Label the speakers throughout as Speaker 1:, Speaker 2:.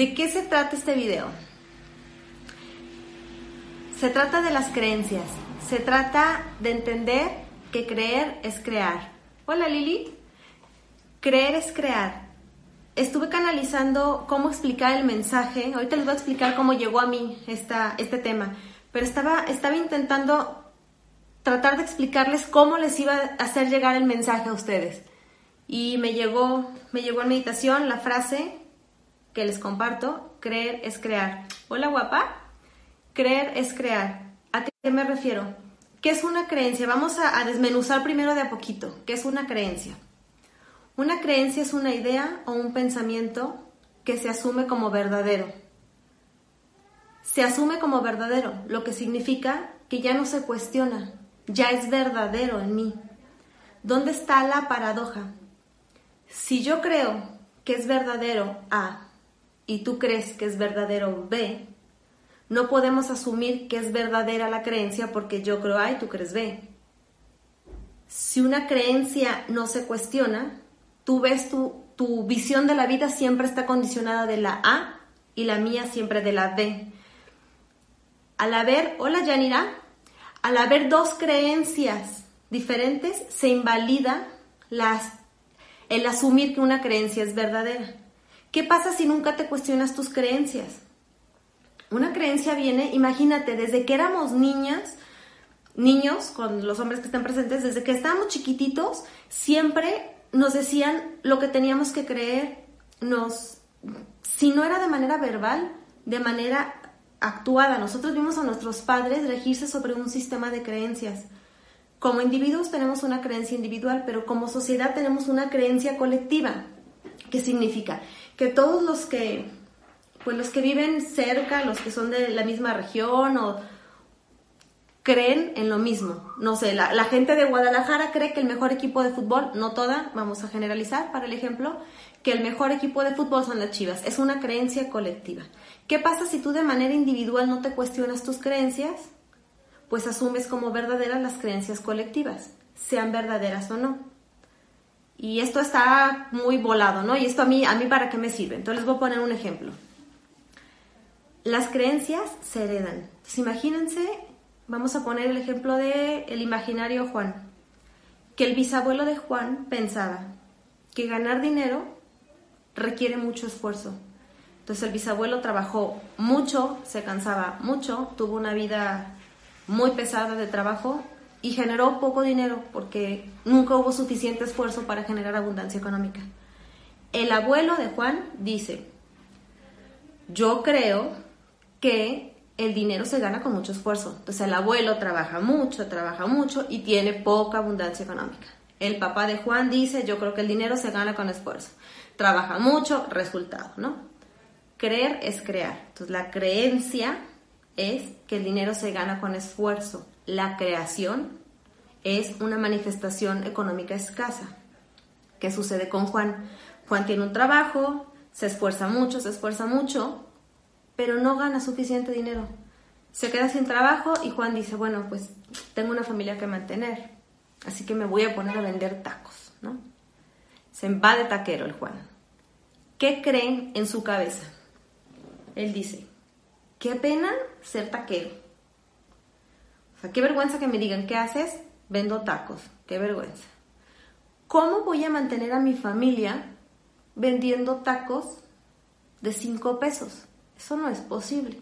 Speaker 1: ¿De qué se trata este video? Se trata de las creencias. Se trata de entender que creer es crear. Hola Lili. Creer es crear. Estuve canalizando cómo explicar el mensaje. Ahorita les voy a explicar cómo llegó a mí esta, este tema. Pero estaba, estaba intentando tratar de explicarles cómo les iba a hacer llegar el mensaje a ustedes. Y me llegó, me llegó en meditación la frase que les comparto, creer es crear. Hola guapa, creer es crear. ¿A qué me refiero? ¿Qué es una creencia? Vamos a, desmenuzar primero de a poquito. ¿Qué es una creencia? Una creencia es una idea o un pensamiento que se asume como verdadero. Se asume como verdadero, lo que significa que ya no se cuestiona, ya es verdadero en mí. ¿Dónde está la paradoja? Si yo creo que es verdadero A y tú crees que es verdadero B, no podemos asumir que es verdadera la creencia porque yo creo A y tú crees B. Si una creencia no se cuestiona, tú ves tu, tu visión de la vida siempre está condicionada de la A y la mía siempre de la B. Al haber, hola Yanira, al haber dos creencias diferentes, se invalida las, el asumir que una creencia es verdadera. ¿Qué pasa si nunca te cuestionas tus creencias? Una creencia viene, imagínate, desde que éramos niñas, niños, con los hombres que están presentes, desde que estábamos chiquititos, siempre nos decían lo que teníamos que creer, nos, si no era de manera verbal, de manera actuada. Nosotros vimos a nuestros padres regirse sobre un sistema de creencias. Como individuos tenemos una creencia individual, pero como sociedad tenemos una creencia colectiva. ¿Qué significa? Que todos los que, pues los que viven cerca, los que son de la misma región o creen en lo mismo. No sé, la, la gente de Guadalajara cree que el mejor equipo de fútbol, no toda, vamos a generalizar para el ejemplo, que el mejor equipo de fútbol son las Chivas. Es una creencia colectiva. ¿Qué pasa si tú de manera individual no te cuestionas tus creencias? Pues asumes como verdaderas las creencias colectivas, sean verdaderas o no. Y esto está muy volado, ¿no? Y esto a mí, a mí para qué me sirve. Entonces les voy a poner un ejemplo. Las creencias se heredan. Entonces imagínense, vamos a poner el ejemplo de el imaginario Juan, que el bisabuelo de Juan pensaba que ganar dinero requiere mucho esfuerzo entonces el bisabuelo trabajó mucho, se cansaba mucho, tuvo una vida muy pesada de trabajo y generó poco dinero porque nunca hubo suficiente esfuerzo para generar abundancia económica. El abuelo de Juan dice, yo creo que el dinero se gana con mucho esfuerzo. Entonces el abuelo trabaja mucho, trabaja mucho y tiene poca abundancia económica. El papá de Juan dice, yo creo que el dinero se gana con esfuerzo. Trabaja mucho, resultado, ¿no? Creer es crear. Entonces la creencia es que el dinero se gana con esfuerzo. La creación es una manifestación económica escasa. ¿Qué sucede con Juan? Juan tiene un trabajo, se esfuerza mucho, se esfuerza mucho, pero no gana suficiente dinero. Se queda sin trabajo y Juan dice, bueno, pues tengo una familia que mantener, así que me voy a poner a vender tacos, ¿no? Se va de taquero el Juan. ¿Qué creen en su cabeza? Él dice, qué pena ser taquero. O sea, qué vergüenza que me digan, ¿qué haces? Vendo tacos. Qué vergüenza. ¿Cómo voy a mantener a mi familia vendiendo tacos de 5 pesos? Eso no es posible.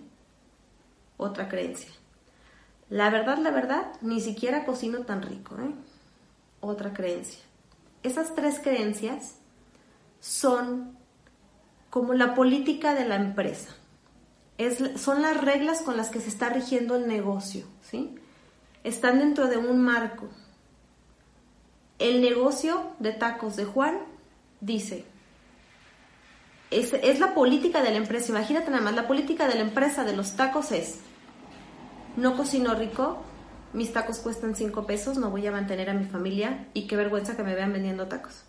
Speaker 1: Otra creencia. La verdad, la verdad, ni siquiera cocino tan rico. ¿eh? Otra creencia. Esas tres creencias son como la política de la empresa son las reglas con las que se está rigiendo el negocio, ¿sí? Están dentro de un marco. El negocio de tacos de Juan dice, es, la política de la empresa, imagínate nada más, la política de la empresa de los tacos es, no cocino rico, mis tacos cuestan 5 pesos, no voy a mantener a mi familia y qué vergüenza que me vean vendiendo tacos.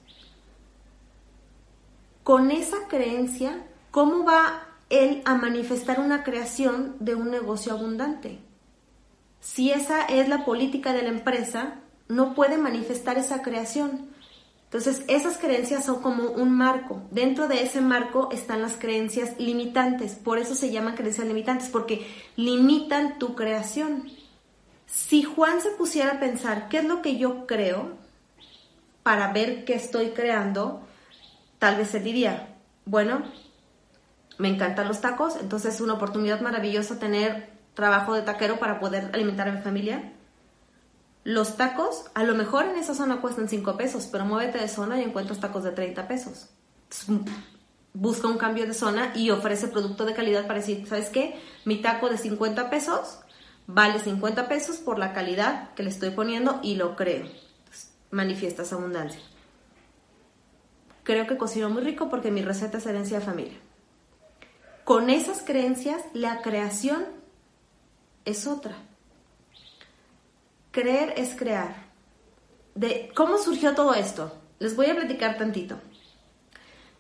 Speaker 1: Con esa creencia, ¿cómo va él a manifestar una creación de un negocio abundante. Si esa es la política de la empresa, no puede manifestar esa creación. Entonces, esas creencias son como un marco. Dentro de ese marco están las creencias limitantes. Por eso se llaman creencias limitantes, porque limitan tu creación. Si Juan se pusiera a pensar qué es lo que yo creo para ver qué estoy creando, tal vez se diría, bueno, me encantan los tacos, entonces es una oportunidad maravillosa tener trabajo de taquero para poder alimentar a mi familia los tacos, a lo mejor en esa zona cuestan 5 pesos, pero muévete de zona y encuentras tacos de 30 pesos. busca un cambio de zona y ofrece producto de calidad para decir, ¿sabes qué? Mi taco de 50 pesos vale 50 pesos por la calidad que le estoy poniendo y lo creo. manifiestas abundancia. Creo que cocino muy rico porque mi receta es herencia de familia. Con esas creencias, la creación es otra Creer es crear. De cómo surgió todo esto. Les voy a platicar tantito.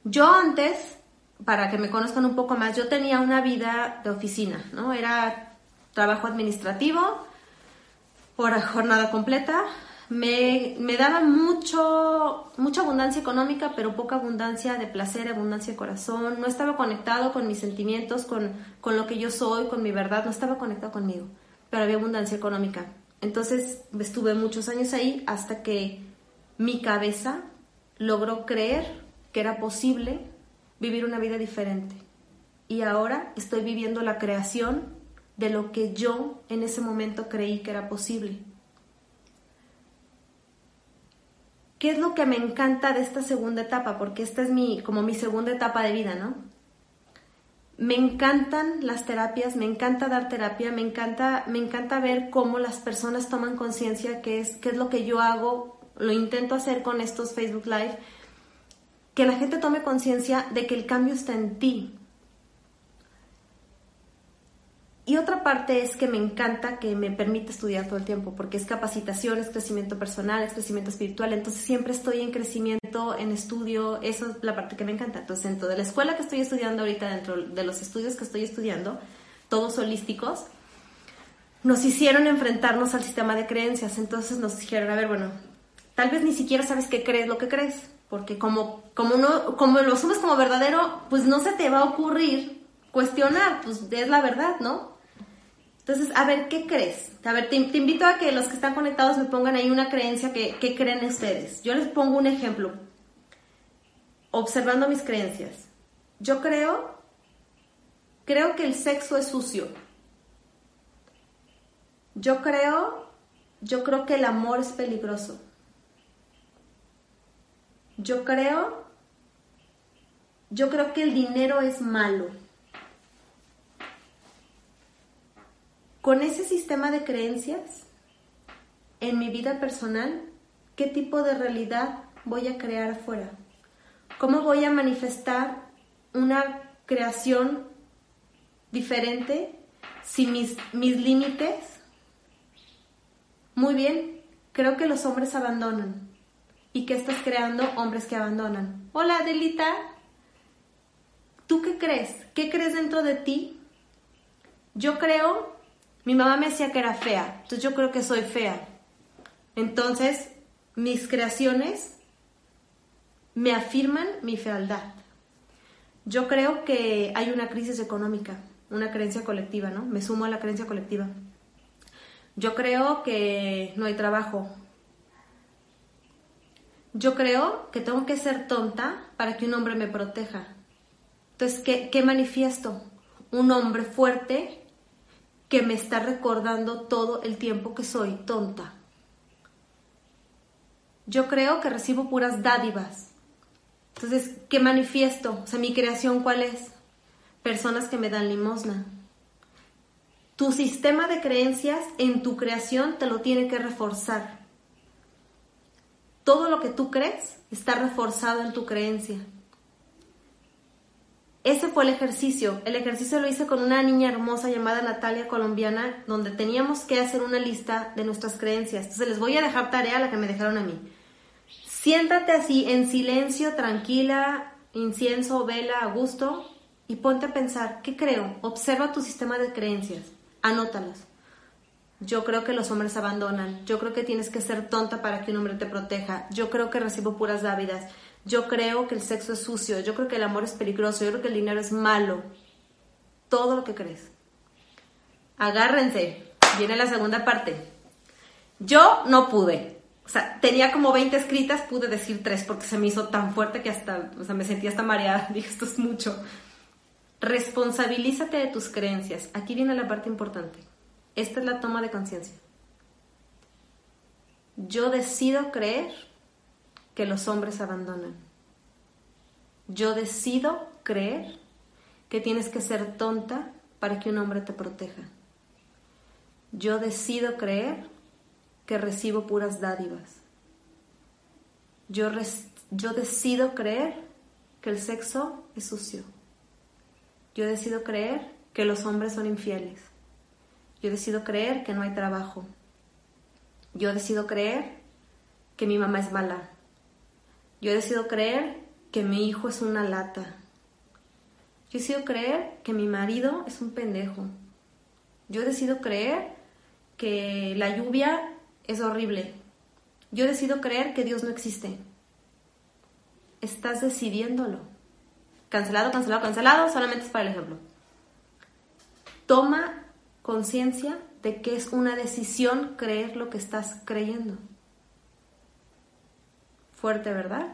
Speaker 1: Yo antes, para que me conozcan un poco más, yo tenía una vida de oficina, ¿no? Era trabajo administrativo, por jornada completa. Me, me, daba mucho, mucha abundancia económica, pero poca abundancia de placer, abundancia de corazón. No estaba conectado con mis sentimientos, con, con lo que yo soy, con mi verdad. No estaba conectado conmigo, pero había abundancia económica. Entonces estuve muchos años ahí hasta que mi cabeza logró creer que era posible vivir una vida diferente. Y ahora estoy viviendo la creación de lo que yo en ese momento creí que era posible. ¿Qué es lo que me encanta de esta segunda etapa? Porque esta es mi, como mi segunda etapa de vida, ¿no? me encantan las terapias, me encanta dar terapia, me encanta, me encanta ver cómo las personas toman conciencia, qué es, qué es lo que yo hago, lo intento hacer con estos Facebook Live, que la gente tome conciencia de que el cambio está en ti, Y otra parte es que me encanta que me permite estudiar todo el tiempo, porque es capacitación, es crecimiento personal, es crecimiento espiritual, entonces siempre estoy en crecimiento, en estudio, eso es la parte que me encanta. Entonces dentro de la escuela que estoy estudiando ahorita, dentro de los estudios que estoy estudiando, todos holísticos, nos hicieron enfrentarnos al sistema de creencias, entonces nos dijeron, a ver, bueno, tal vez ni siquiera sabes qué crees lo que crees, porque como, como, no, como lo asumes como verdadero, pues no se te va a ocurrir cuestionar, pues es la verdad, ¿no? Entonces, a ver, ¿qué crees? A ver, te, invito a que los que están conectados me pongan ahí una creencia que, que creen ustedes. Yo les pongo un ejemplo, observando mis creencias. Yo creo, creo que el sexo es sucio. Yo creo, yo creo que el amor es peligroso. Yo creo, yo creo que el dinero es malo. Con ese sistema de creencias, en mi vida personal, ¿qué tipo de realidad voy a crear afuera? ¿Cómo voy a manifestar una creación diferente sin mis, mis límites? Muy bien, creo que los hombres abandonan. ¿Y qué estás creando? Hombres que abandonan. Hola, Adelita. ¿Tú qué crees? ¿Qué crees dentro de ti? Yo creo mi mamá me decía que era fea, entonces yo creo que soy fea. Entonces, mis creaciones me afirman mi fealdad. Yo creo que hay una crisis económica, una creencia colectiva, ¿no? Me sumo a la creencia colectiva. Yo creo que no hay trabajo. Yo creo que tengo que ser tonta para que un hombre me proteja. Entonces, ¿qué, qué manifiesto? Un hombre fuerte que me está recordando todo el tiempo que soy tonta. Yo creo que recibo puras dádivas. Entonces, ¿qué manifiesto? O sea, mi creación, ¿cuál es? Personas que me dan limosna. Tu sistema de creencias en tu creación te lo tiene que reforzar. Todo lo que tú crees está reforzado en tu creencia. Ese fue el ejercicio. El ejercicio lo hice con una niña hermosa llamada Natalia Colombiana, donde teníamos que hacer una lista de nuestras creencias. Entonces les voy a dejar tarea la que me dejaron a mí. Siéntate así en silencio, tranquila, incienso, vela, a gusto y ponte a pensar, ¿qué creo? Observa tu sistema de creencias, anótalas. Yo creo que los hombres abandonan. Yo creo que tienes que ser tonta para que un hombre te proteja. Yo creo que recibo puras dávidas. Yo creo que el sexo es sucio. Yo creo que el amor es peligroso. Yo creo que el dinero es malo. Todo lo que crees. Agárrense. Viene la segunda parte. Yo no pude. O sea, tenía como 20 escritas, pude decir tres porque se me hizo tan fuerte que hasta, o sea, me sentía hasta mareada. Dije, esto es mucho. Responsabilízate de tus creencias. Aquí viene la parte importante. Esta es la toma de conciencia. Yo decido creer que los hombres abandonan. Yo decido creer que tienes que ser tonta para que un hombre te proteja. Yo decido creer que recibo puras dádivas. Yo, yo decido creer que el sexo es sucio. Yo decido creer que los hombres son infieles. Yo decido creer que no hay trabajo. Yo decido creer que mi mamá es mala. Yo decido creer que mi hijo es una lata. Yo decido creer que mi marido es un pendejo. Yo decido creer que la lluvia es horrible. Yo decido creer que Dios no existe. Estás decidiéndolo. Cancelado, cancelado, cancelado, solamente es para el ejemplo. Toma conciencia de que es una decisión creer lo que estás creyendo. Fuerte, ¿verdad?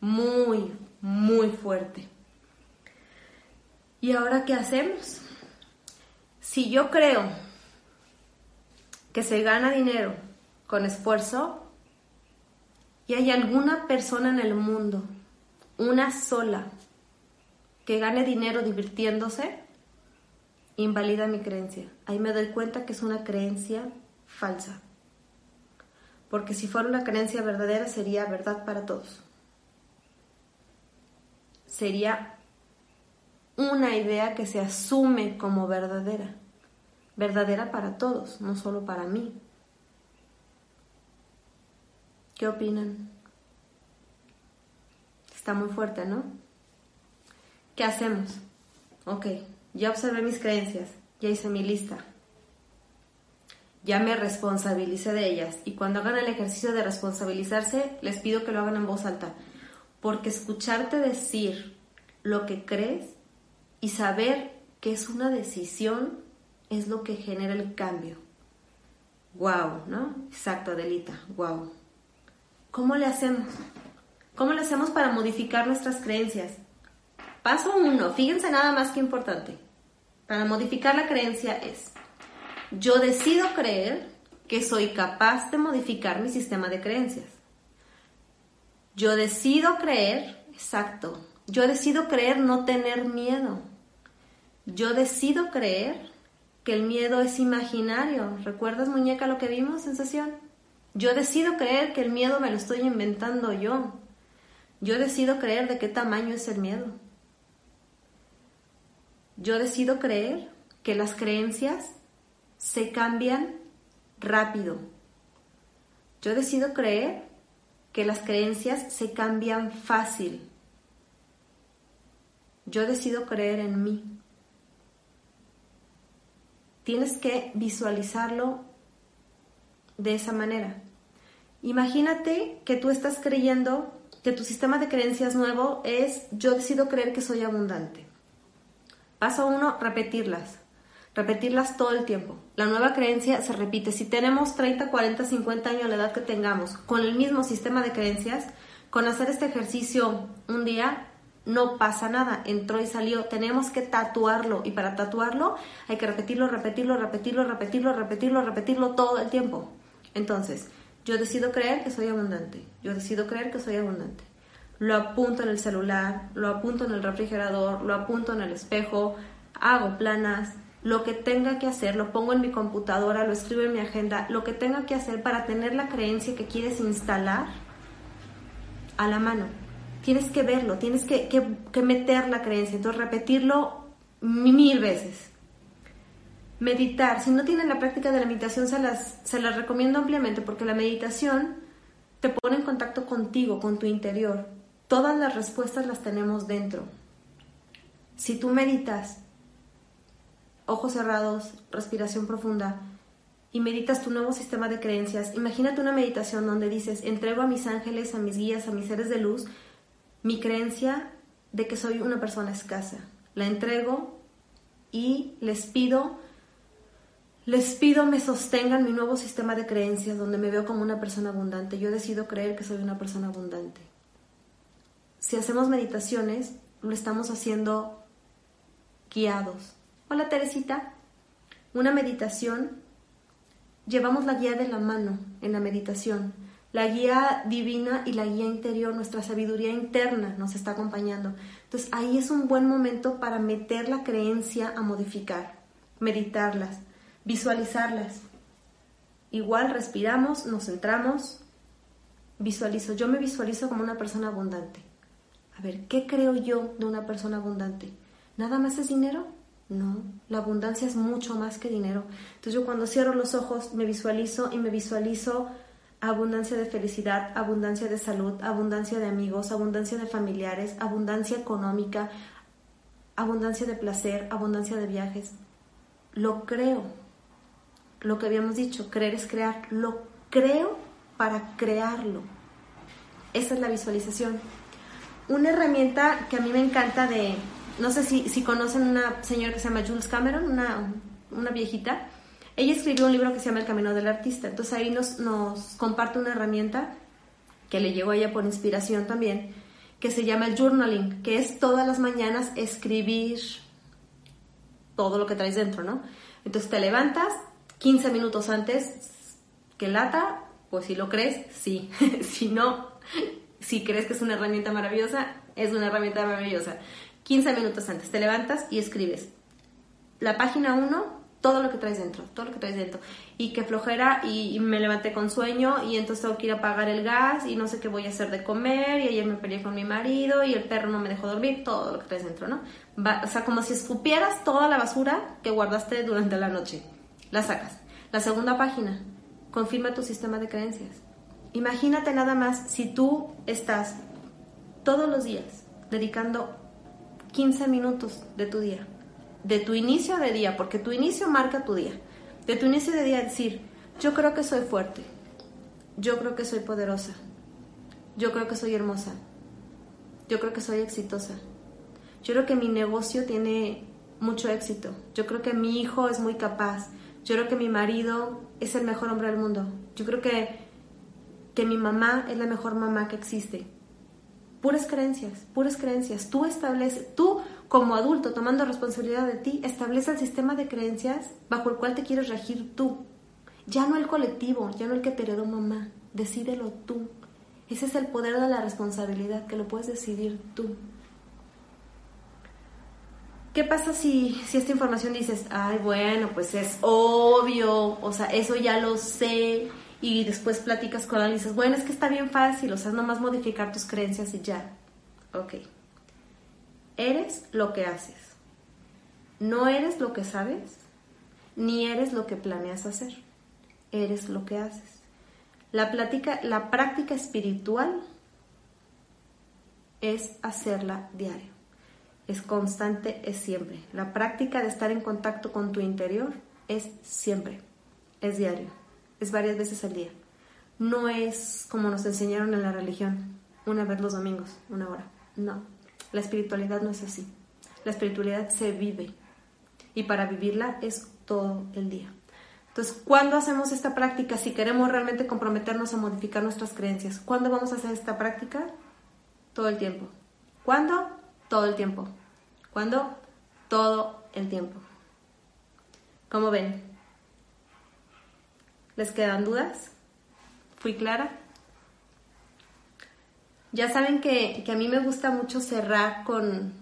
Speaker 1: Muy, muy fuerte. ¿Y ahora qué hacemos? Si yo creo que se gana dinero con esfuerzo y hay alguna persona en el mundo, una sola, que gane dinero divirtiéndose, invalida mi creencia. Ahí me doy cuenta que es una creencia falsa. Porque si fuera una creencia verdadera sería verdad para todos. Sería una idea que se asume como verdadera. Verdadera para todos, no solo para mí. ¿Qué opinan? Está muy fuerte, ¿no? ¿Qué hacemos? Ok, ya observé mis creencias, ya hice mi lista, ya me responsabilicé de ellas y cuando hagan el ejercicio de responsabilizarse, les pido que lo hagan en voz alta, porque escucharte decir lo que crees y saber que es una decisión es lo que genera el cambio. Wow, ¿no? Exacto, Adelita, wow. ¿Cómo le hacemos? ¿Cómo le hacemos para modificar nuestras creencias? Paso uno, fíjense nada más que importante. Para modificar la creencia es, yo decido creer que soy capaz de modificar mi sistema de creencias. Yo decido creer, exacto, yo decido creer no tener miedo. Yo decido creer que el miedo es imaginario. ¿Recuerdas, muñeca, lo que vimos en sesión? Yo decido creer que el miedo me lo estoy inventando yo. Yo decido creer de qué tamaño es el miedo. Yo decido creer que las creencias se cambian rápido. Yo decido creer que las creencias se cambian fácil. Yo decido creer en mí. Tienes que visualizarlo de esa manera. Imagínate que tú estás creyendo que tu sistema de creencias nuevo es yo decido creer que soy abundante. Paso uno, repetirlas. Repetirlas todo el tiempo. La nueva creencia se repite. Si tenemos 30, 40, 50 años, la edad que tengamos, con el mismo sistema de creencias, con hacer este ejercicio un día, no pasa nada. Entró y salió. Tenemos que tatuarlo. Y para tatuarlo hay que repetirlo, repetirlo, repetirlo, repetirlo, repetirlo, repetirlo todo el tiempo. Entonces, yo decido creer que soy abundante. Yo decido creer que soy abundante lo apunto en el celular, lo apunto en el refrigerador, lo apunto en el espejo, hago planas, lo que tenga que hacer, lo pongo en mi computadora, lo escribo en mi agenda, lo que tenga que hacer para tener la creencia que quieres instalar a la mano. Tienes que verlo, tienes que, que, meter la creencia, entonces repetirlo mil veces. Meditar, si no tienen la práctica de la meditación, se las, se las recomiendo ampliamente porque la meditación te pone en contacto contigo, con tu interior Todas las respuestas las tenemos dentro. Si tú meditas, ojos cerrados, respiración profunda, y meditas tu nuevo sistema de creencias, imagínate una meditación donde dices, entrego a mis ángeles, a mis guías, a mis seres de luz, mi creencia de que soy una persona escasa. La entrego y les pido, les pido me sostengan mi nuevo sistema de creencias donde me veo como una persona abundante. Yo decido creer que soy una persona abundante. Si hacemos meditaciones, lo estamos haciendo guiados. Hola Teresita, una meditación, llevamos la guía de la mano en la meditación. La guía divina y la guía interior, nuestra sabiduría interna nos está acompañando. Entonces ahí es un buen momento para meter la creencia a modificar, meditarlas, visualizarlas. Igual respiramos, nos centramos, visualizo. Yo me visualizo como una persona abundante. A ver, ¿qué creo yo de una persona abundante? ¿Nada más es dinero? No, la abundancia es mucho más que dinero. Entonces yo cuando cierro los ojos me visualizo y me visualizo abundancia de felicidad, abundancia de salud, abundancia de amigos, abundancia de familiares, abundancia económica, abundancia de placer, abundancia de viajes. Lo creo. Lo que habíamos dicho, creer es crear. Lo creo para crearlo. Esa es la visualización. Una herramienta que a mí me encanta de, no sé si, si conocen una señora que se llama Jules Cameron, una, una viejita, ella escribió un libro que se llama El Camino del Artista. Entonces ahí nos, nos comparte una herramienta que le llegó a ella por inspiración también, que se llama el journaling, que es todas las mañanas escribir todo lo que traes dentro, ¿no? Entonces te levantas 15 minutos antes que lata, pues si lo crees, sí. si no, si crees que es una herramienta maravillosa, es una herramienta maravillosa. 15 minutos antes te levantas y escribes la página 1 todo lo que traes dentro, todo lo que traes dentro. Y que flojera y, me levanté con sueño y entonces tengo que ir a pagar el gas y no sé qué voy a hacer de comer y ayer me peleé con mi marido y el perro no me dejó dormir, todo lo que traes dentro, ¿no? o sea, como si escupieras toda la basura que guardaste durante la noche. La sacas. La segunda página, confirma tu sistema de creencias. Imagínate nada más si tú estás todos los días dedicando 15 minutos de tu día de tu inicio de día, porque tu inicio marca tu día, de tu inicio de día decir, yo creo que soy fuerte, yo creo que soy poderosa, yo creo que soy hermosa, yo creo que soy exitosa, yo creo que mi negocio tiene mucho éxito, yo creo que mi hijo es muy capaz, yo creo que mi marido es el mejor hombre del mundo, yo creo que, que mi mamá es la mejor mamá que existe. Puras creencias, puras creencias. Tú estableces, tú como adulto, tomando responsabilidad de ti, establece el sistema de creencias bajo el cual te quieres regir tú. Ya no el colectivo, ya no el que te heredó mamá. Decídelo tú. Ese es el poder de la responsabilidad, que lo puedes decidir tú. ¿Qué pasa si, si esta información dices, ay, bueno, pues es obvio, o sea, eso ya lo sé, y después platicas con alguien y dices, bueno, es que está bien fácil, o sea, nomás modificar tus creencias y ya. Ok. Eres lo que haces. No eres lo que sabes, ni eres lo que planeas hacer. Eres lo que haces. La, la práctica espiritual es hacerla diario. Es constante, es siempre. La práctica de estar en contacto con tu interior es siempre, es diario, es varias veces al día. No es como nos enseñaron en la religión, una vez los domingos, una hora. No, la espiritualidad no es así. La espiritualidad se vive y para vivirla es todo el día. Entonces, ¿cuándo hacemos esta práctica? Si queremos realmente comprometernos a modificar nuestras creencias, ¿cuándo vamos a hacer esta práctica? Todo el tiempo. ¿Cuándo? Todo el tiempo. ¿Cuándo? Todo el tiempo. ¿Cómo ven? ¿Les quedan dudas? ¿Fui clara? Ya saben que, a mí me gusta mucho cerrar con,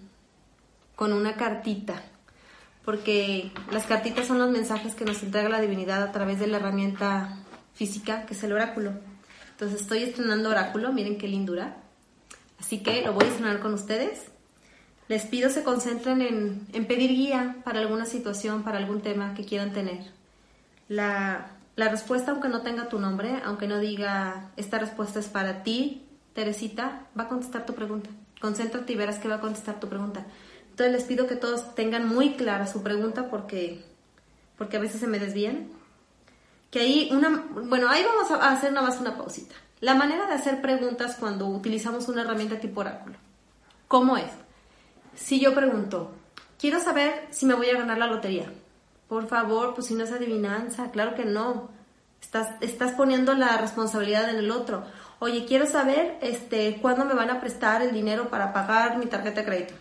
Speaker 1: con una cartita, porque las cartitas son los mensajes que nos entrega la divinidad a través de la herramienta física, que es el oráculo. Entonces estoy estrenando oráculo, miren qué lindura. Así que lo voy a estrenar con ustedes. Les pido se concentren en, en pedir guía para alguna situación, para algún tema que quieran tener. La, la respuesta, aunque no tenga tu nombre, aunque no diga esta respuesta es para ti, Teresita va a contestar tu pregunta. Concéntrate y verás que va a contestar tu pregunta. Entonces les pido que todos tengan muy clara su pregunta porque, porque a veces se me desvían. que ahí una, bueno, ahí vamos a hacer nada más una pausita. La manera de hacer preguntas cuando utilizamos una herramienta tipo oráculo. ¿Cómo es? Si yo pregunto, quiero saber si me voy a ganar la lotería. Por favor, pues si no es adivinanza, claro que no. Estás, estás poniendo la responsabilidad en el otro. Oye, quiero saber este, cuándo me van a prestar el dinero para pagar mi tarjeta de crédito.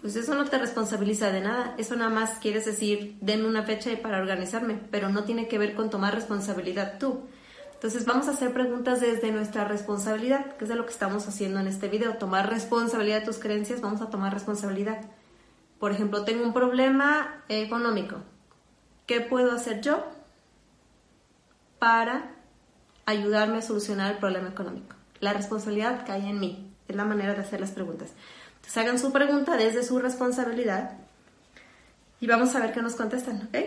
Speaker 1: Pues eso no te responsabiliza de nada. Eso nada más quieres decir, denme una fecha para organizarme, pero no tiene que ver con tomar responsabilidad tú. Entonces vamos a hacer preguntas desde nuestra responsabilidad, que es de lo que estamos haciendo en este video. Tomar responsabilidad de tus creencias, vamos a tomar responsabilidad. Por ejemplo, tengo un problema económico. ¿Qué puedo hacer yo para ayudarme a solucionar el problema económico? La responsabilidad cae en mí. Es la manera de hacer las preguntas. Entonces hagan su pregunta desde su responsabilidad y vamos a ver qué nos contestan, ¿ok?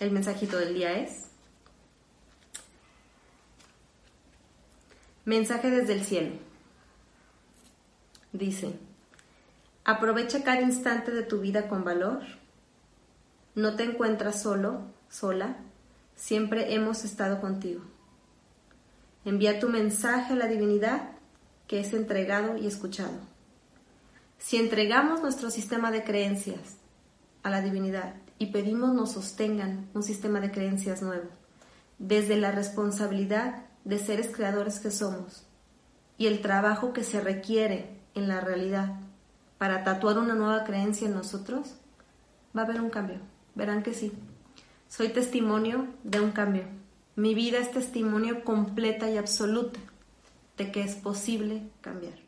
Speaker 1: El mensajito del día es, mensaje desde el cielo. Dice, aprovecha cada instante de tu vida con valor. No te encuentras solo, sola siempre hemos estado contigo. Envía tu mensaje a la divinidad que es entregado y escuchado. Si entregamos nuestro sistema de creencias a la divinidad y pedimos nos sostengan un sistema de creencias nuevo, desde la responsabilidad de seres creadores que somos y el trabajo que se requiere en la realidad para tatuar una nueva creencia en nosotros, va a haber un cambio. Verán que sí. Soy testimonio de un cambio. Mi vida es testimonio completa y absoluta de que es posible cambiar.